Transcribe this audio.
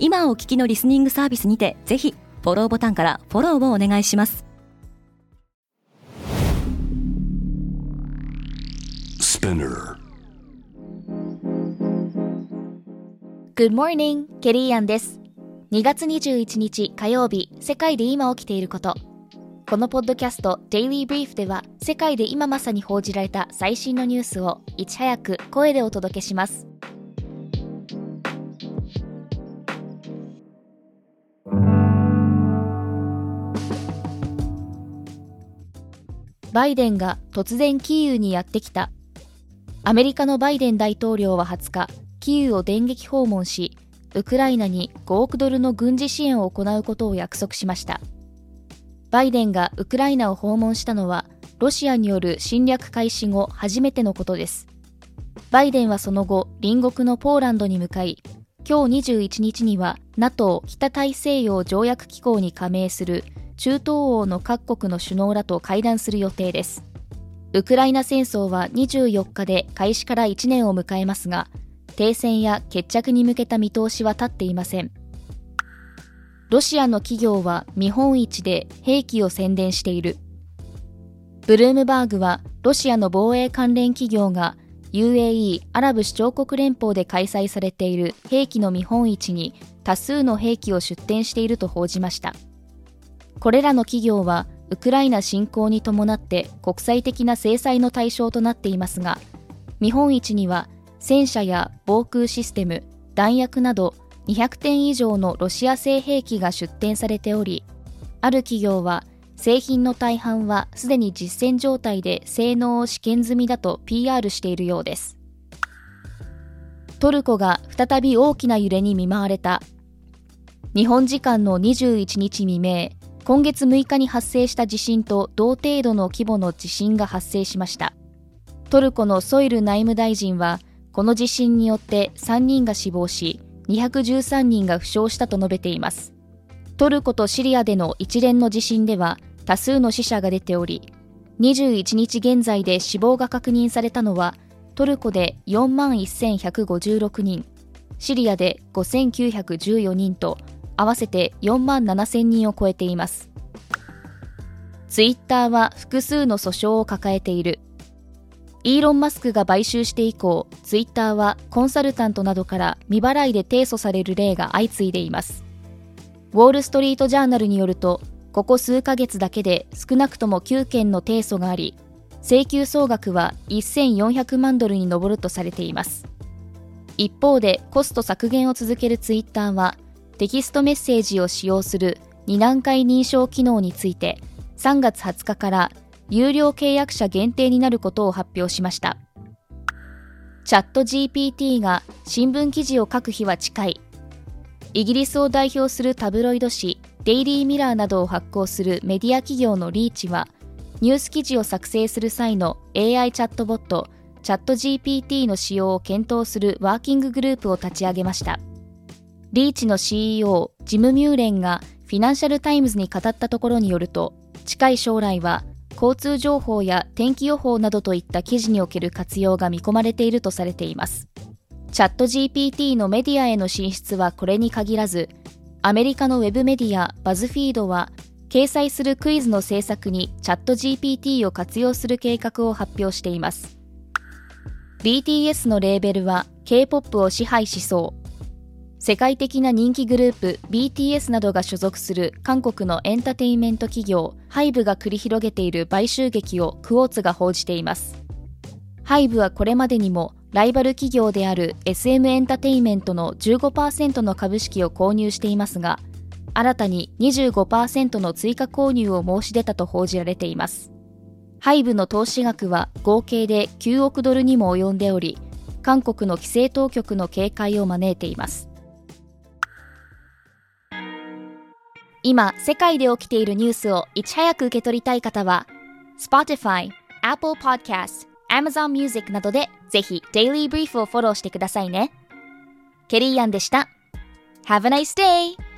今お聞きのリスニングサービスにてぜひフォローボタンからフォローをお願いします。Good morning, ケリーアンです。2月21日火曜日世界で今起きていること。このポッドキャスト Daily Brief では世界で今まさに報じられた最新のニュースをいち早く声でお届けしますバイデンが突然キーウにやってきた。アメリカのバイデン大統領は20日キーウを電撃訪問しウクライナに5億ドルの軍事支援を行うことを約束しました。バイデンがウクライナを訪問したのはロシアによる侵略開始後初めてのことです。バイデンはその後隣国のポーランドに向かい今日21日には NATO 北大西洋条約機構に加盟する中東欧の各国の首脳らと会談する予定ですウクライナ戦争は24日で開始から1年を迎えますが停戦や決着に向けた見通しは立っていませんロシアの企業は見本市で兵器を宣伝している。ブルームバーグはロシアの防衛関連企業が UAE アラブ首長国連邦で開催されている兵器の見本市に多数の兵器を出展していると報じました。これらの企業はウクライナ侵攻に伴って国際的な制裁の対象となっていますが、見本市には戦車や防空システム、弾薬など200点以上のロシア製兵器が出展されており、ある企業は製品の大半はすでに実戦状態で性能を試験済みだと PR しているようです。トルコが再び大きな揺れに見舞われた。日本時間の21日未明、今月6日に発生した地震と同程度の規模の地震が発生しました。トルコのソイル内務大臣は、この地震によって3人が死亡し、213人が負傷したと述べています。トルコとシリアでの一連の地震では多数の死者が出ており、21日現在で死亡が確認されたのはトルコで4万1156人、シリアで5914人と合わせて4万7000人を超えています。ツイッターは複数の訴訟を抱えている。イーロン・マスクが買収して以降、ツイッターはコンサルタントなどから未払いで提訴される例が相次いでいます。ウォール・ストリート・ジャーナルによると、ここ数ヶ月だけで少なくとも9件の提訴があり、請求総額は1400万ドルに上るとされています。一方でコスト削減を続けるツイッターは、テキストメッセージを使用する2段階認証機能について、3月20日から有料契約者限定になることを発表しました。チャット GPT が新聞記事を書く日は近い。イギリスを代表するタブロイド紙デイリーミラーなどを発行するメディア企業のリーチは、ニュース記事を作成する際の AI チャットボット、チャット GPT の使用を検討するワーキンググループを立ち上げました。リーチの CEO、ジム・ミューレンがフィナンシャル・タイムズに語ったところによると、近い将来は交通情報や天気予報などといった記事における活用が見込まれているとされています。チャット GPT のメディアへの進出はこれに限らず、アメリカのウェブメディアバズフィードは、掲載するクイズの制作にチャット GPT を活用する計画を発表しています。BTS のレーベルは K-POP を支配しそう。世界的な人気グループ BTS などが所属する韓国のエンターテインメント企業ハイブが繰り広げている買収劇をクォーツが報じています。ハイブはこれまでにもライバル企業である SM エンターテインメントの15%の株式を購入していますが、新たに25%の追加購入を申し出たと報じられています。ハイブの投資額は合計で9億ドルにも及んでおり、韓国の規制当局の警戒を招いています。今、世界で起きているニュースをいち早く受け取りたい方は、Spotify、Apple Podcast、Amazon Music などでぜひ Daily Brief をフォローしてくださいね。ケリーアンでした。Have a nice day!